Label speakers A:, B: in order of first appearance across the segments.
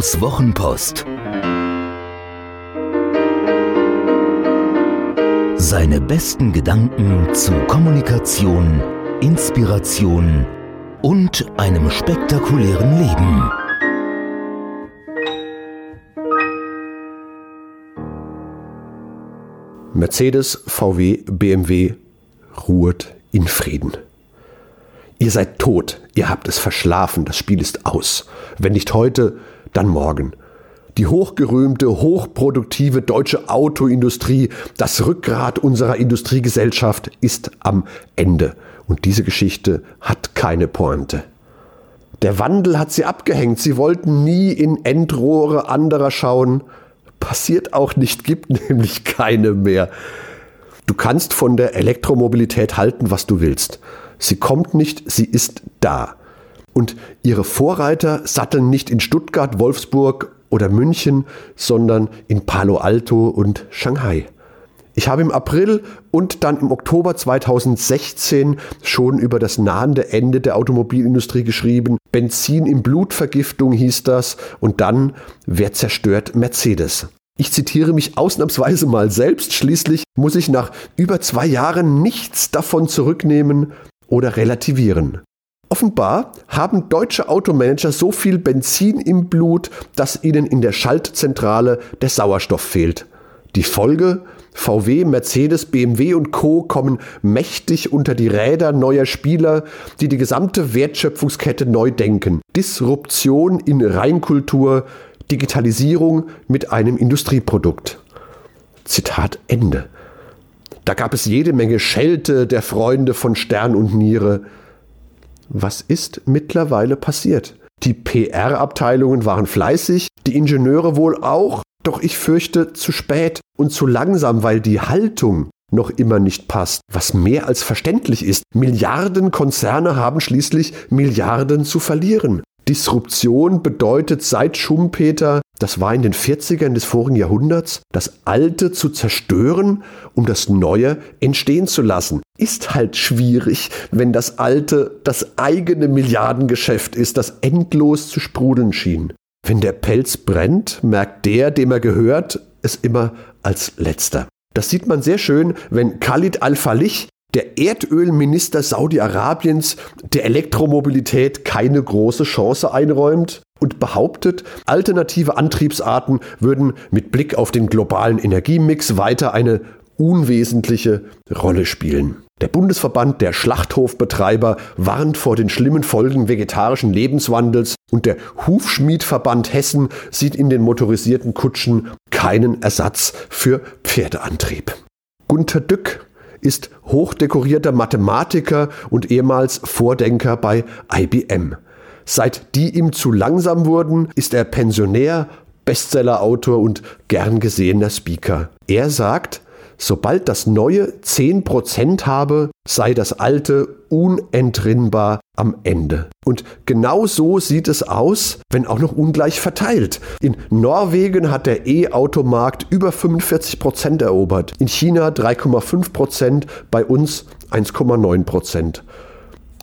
A: Autos Wochenpost. Seine besten Gedanken zu Kommunikation, Inspiration und einem spektakulären Leben.
B: Mercedes, VW, BMW ruht in Frieden. Ihr seid tot, ihr habt es verschlafen, das Spiel ist aus. Wenn nicht heute, dann morgen. Die hochgerühmte, hochproduktive deutsche Autoindustrie, das Rückgrat unserer Industriegesellschaft, ist am Ende. Und diese Geschichte hat keine Pointe. Der Wandel hat sie abgehängt. Sie wollten nie in Endrohre anderer schauen. Passiert auch nicht, gibt nämlich keine mehr. Du kannst von der Elektromobilität halten, was du willst. Sie kommt nicht, sie ist da. Und ihre Vorreiter satteln nicht in Stuttgart, Wolfsburg oder München, sondern in Palo Alto und Shanghai. Ich habe im April und dann im Oktober 2016 schon über das nahende Ende der Automobilindustrie geschrieben. Benzin im Blutvergiftung hieß das und dann Wer zerstört Mercedes? Ich zitiere mich ausnahmsweise mal selbst. Schließlich muss ich nach über zwei Jahren nichts davon zurücknehmen, oder relativieren. Offenbar haben deutsche Automanager so viel Benzin im Blut, dass ihnen in der Schaltzentrale der Sauerstoff fehlt. Die Folge? VW, Mercedes, BMW und Co kommen mächtig unter die Räder neuer Spieler, die die gesamte Wertschöpfungskette neu denken. Disruption in Reinkultur, Digitalisierung mit einem Industrieprodukt. Zitat Ende. Da gab es jede Menge Schelte der Freunde von Stern und Niere. Was ist mittlerweile passiert? Die PR-Abteilungen waren fleißig, die Ingenieure wohl auch, doch ich fürchte zu spät und zu langsam, weil die Haltung noch immer nicht passt, was mehr als verständlich ist. Milliarden Konzerne haben schließlich Milliarden zu verlieren. Disruption bedeutet seit Schumpeter, das war in den 40ern des vorigen Jahrhunderts, das Alte zu zerstören, um das Neue entstehen zu lassen. Ist halt schwierig, wenn das Alte das eigene Milliardengeschäft ist, das endlos zu sprudeln schien. Wenn der Pelz brennt, merkt der, dem er gehört, es immer als letzter. Das sieht man sehr schön, wenn Khalid al-Falih der Erdölminister Saudi-Arabiens der Elektromobilität keine große Chance einräumt und behauptet, alternative Antriebsarten würden mit Blick auf den globalen Energiemix weiter eine unwesentliche Rolle spielen. Der Bundesverband der Schlachthofbetreiber warnt vor den schlimmen Folgen vegetarischen Lebenswandels und der Hufschmiedverband Hessen sieht in den motorisierten Kutschen keinen Ersatz für Pferdeantrieb. Gunter Dück ist hochdekorierter Mathematiker und ehemals Vordenker bei IBM. Seit die ihm zu langsam wurden, ist er Pensionär, Bestsellerautor und gern gesehener Speaker. Er sagt, sobald das Neue 10% habe, sei das Alte unentrinnbar am Ende. Und genau so sieht es aus, wenn auch noch ungleich verteilt. In Norwegen hat der E-Automarkt über 45% erobert, in China 3,5%, bei uns 1,9%.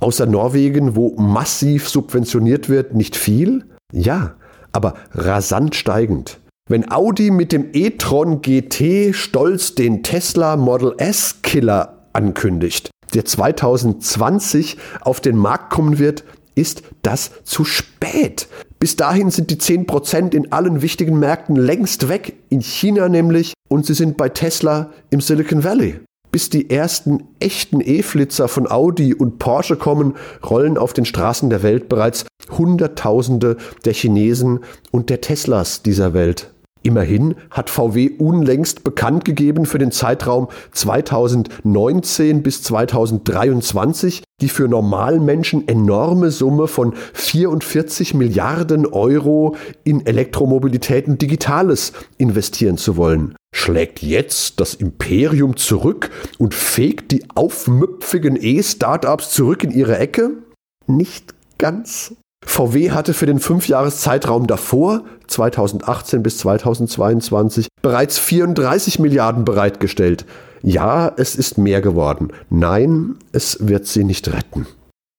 B: Außer Norwegen, wo massiv subventioniert wird, nicht viel? Ja, aber rasant steigend. Wenn Audi mit dem e-tron GT stolz den Tesla Model S Killer ankündigt, der 2020 auf den Markt kommen wird, ist das zu spät. Bis dahin sind die 10% in allen wichtigen Märkten längst weg, in China nämlich, und sie sind bei Tesla im Silicon Valley. Bis die ersten echten E-Flitzer von Audi und Porsche kommen, rollen auf den Straßen der Welt bereits Hunderttausende der Chinesen und der Teslas dieser Welt. Immerhin hat VW unlängst bekannt gegeben für den Zeitraum 2019 bis 2023 die für Normalmenschen enorme Summe von 44 Milliarden Euro in Elektromobilität und Digitales investieren zu wollen. Schlägt jetzt das Imperium zurück und fegt die aufmüpfigen E-Startups zurück in ihre Ecke? Nicht ganz. VW hatte für den Fünfjahreszeitraum davor, 2018 bis 2022, bereits 34 Milliarden bereitgestellt. Ja, es ist mehr geworden. Nein, es wird sie nicht retten.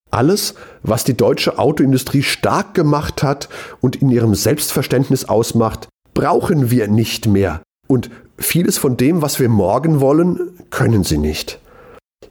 B: Alles, was die deutsche Autoindustrie stark gemacht hat und in ihrem Selbstverständnis ausmacht, brauchen wir nicht mehr. Und vieles von dem, was wir morgen wollen, können sie nicht.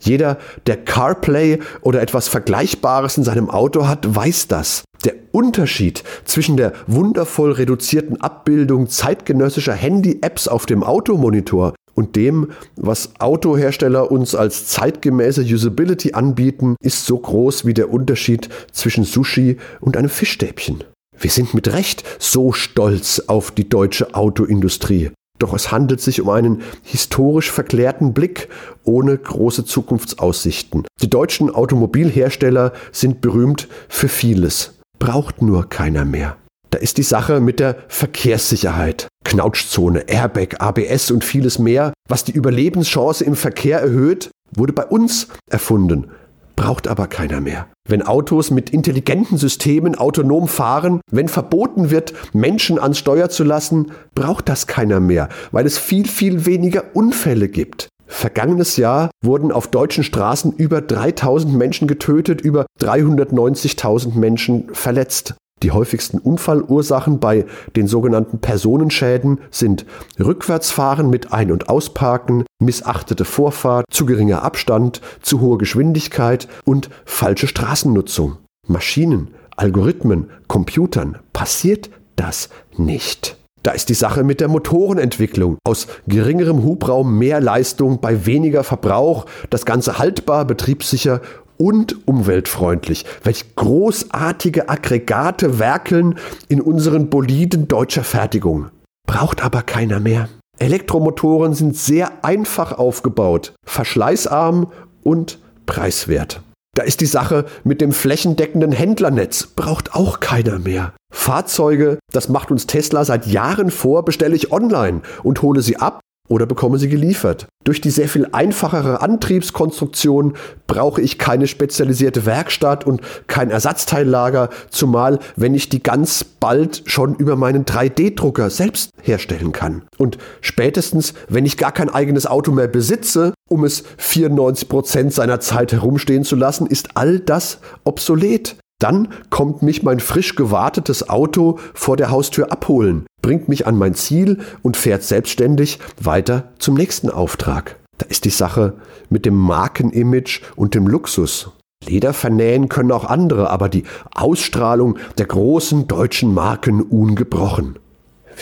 B: Jeder, der CarPlay oder etwas Vergleichbares in seinem Auto hat, weiß das. Der Unterschied zwischen der wundervoll reduzierten Abbildung zeitgenössischer Handy-Apps auf dem Automonitor und dem, was Autohersteller uns als zeitgemäße Usability anbieten, ist so groß wie der Unterschied zwischen Sushi und einem Fischstäbchen. Wir sind mit Recht so stolz auf die deutsche Autoindustrie. Doch es handelt sich um einen historisch verklärten Blick ohne große Zukunftsaussichten. Die deutschen Automobilhersteller sind berühmt für vieles, braucht nur keiner mehr. Da ist die Sache mit der Verkehrssicherheit. Knautschzone, Airbag, ABS und vieles mehr, was die Überlebenschance im Verkehr erhöht, wurde bei uns erfunden braucht aber keiner mehr. Wenn Autos mit intelligenten Systemen autonom fahren, wenn verboten wird, Menschen ans Steuer zu lassen, braucht das keiner mehr, weil es viel, viel weniger Unfälle gibt. Vergangenes Jahr wurden auf deutschen Straßen über 3000 Menschen getötet, über 390.000 Menschen verletzt. Die häufigsten Unfallursachen bei den sogenannten Personenschäden sind Rückwärtsfahren mit Ein- und Ausparken, missachtete Vorfahrt, zu geringer Abstand, zu hohe Geschwindigkeit und falsche Straßennutzung. Maschinen, Algorithmen, Computern passiert das nicht. Da ist die Sache mit der Motorenentwicklung. Aus geringerem Hubraum mehr Leistung bei weniger Verbrauch, das Ganze haltbar, betriebssicher und umweltfreundlich. Welch großartige Aggregate werkeln in unseren Boliden deutscher Fertigung. Braucht aber keiner mehr. Elektromotoren sind sehr einfach aufgebaut, verschleißarm und preiswert. Da ist die Sache mit dem flächendeckenden Händlernetz. Braucht auch keiner mehr. Fahrzeuge, das macht uns Tesla seit Jahren vor, bestelle ich online und hole sie ab oder bekomme sie geliefert. Durch die sehr viel einfachere Antriebskonstruktion brauche ich keine spezialisierte Werkstatt und kein Ersatzteillager, zumal wenn ich die ganz bald schon über meinen 3D-Drucker selbst herstellen kann. Und spätestens, wenn ich gar kein eigenes Auto mehr besitze, um es 94 Prozent seiner Zeit herumstehen zu lassen, ist all das obsolet. Dann kommt mich mein frisch gewartetes Auto vor der Haustür abholen, bringt mich an mein Ziel und fährt selbstständig weiter zum nächsten Auftrag. Da ist die Sache mit dem Markenimage und dem Luxus. Leder vernähen können auch andere, aber die Ausstrahlung der großen deutschen Marken ungebrochen.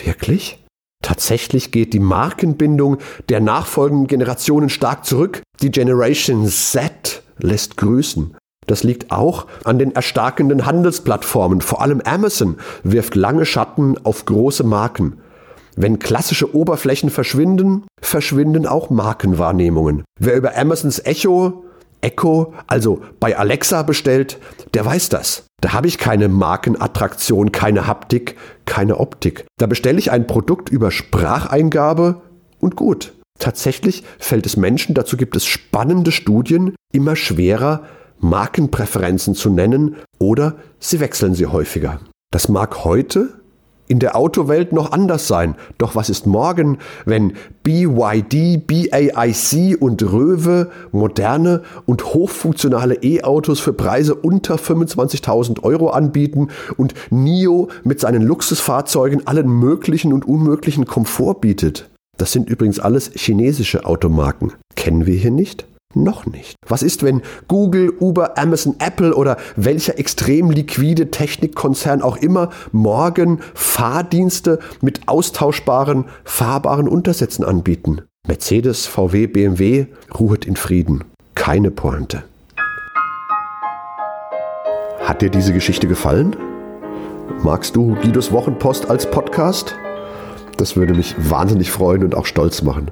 B: Wirklich? Tatsächlich geht die Markenbindung der nachfolgenden Generationen stark zurück. Die Generation Z lässt grüßen. Das liegt auch an den erstarkenden Handelsplattformen. Vor allem Amazon wirft lange Schatten auf große Marken. Wenn klassische Oberflächen verschwinden, verschwinden auch Markenwahrnehmungen. Wer über Amazons Echo, Echo, also bei Alexa bestellt, der weiß das. Da habe ich keine Markenattraktion, keine Haptik, keine Optik. Da bestelle ich ein Produkt über Spracheingabe und gut. Tatsächlich fällt es Menschen, dazu gibt es spannende Studien, immer schwerer, Markenpräferenzen zu nennen oder sie wechseln sie häufiger. Das mag heute in der Autowelt noch anders sein. Doch was ist morgen, wenn BYD, BAIC und Röwe moderne und hochfunktionale E-Autos für Preise unter 25.000 Euro anbieten und NIO mit seinen Luxusfahrzeugen allen möglichen und unmöglichen Komfort bietet? Das sind übrigens alles chinesische Automarken. Kennen wir hier nicht? Noch nicht. Was ist, wenn Google, Uber, Amazon, Apple oder welcher extrem liquide Technikkonzern auch immer morgen Fahrdienste mit austauschbaren, fahrbaren Untersätzen anbieten? Mercedes, VW, BMW ruhet in Frieden. Keine Pointe. Hat dir diese Geschichte gefallen? Magst du Guidos Wochenpost als Podcast? Das würde mich wahnsinnig freuen und auch stolz machen.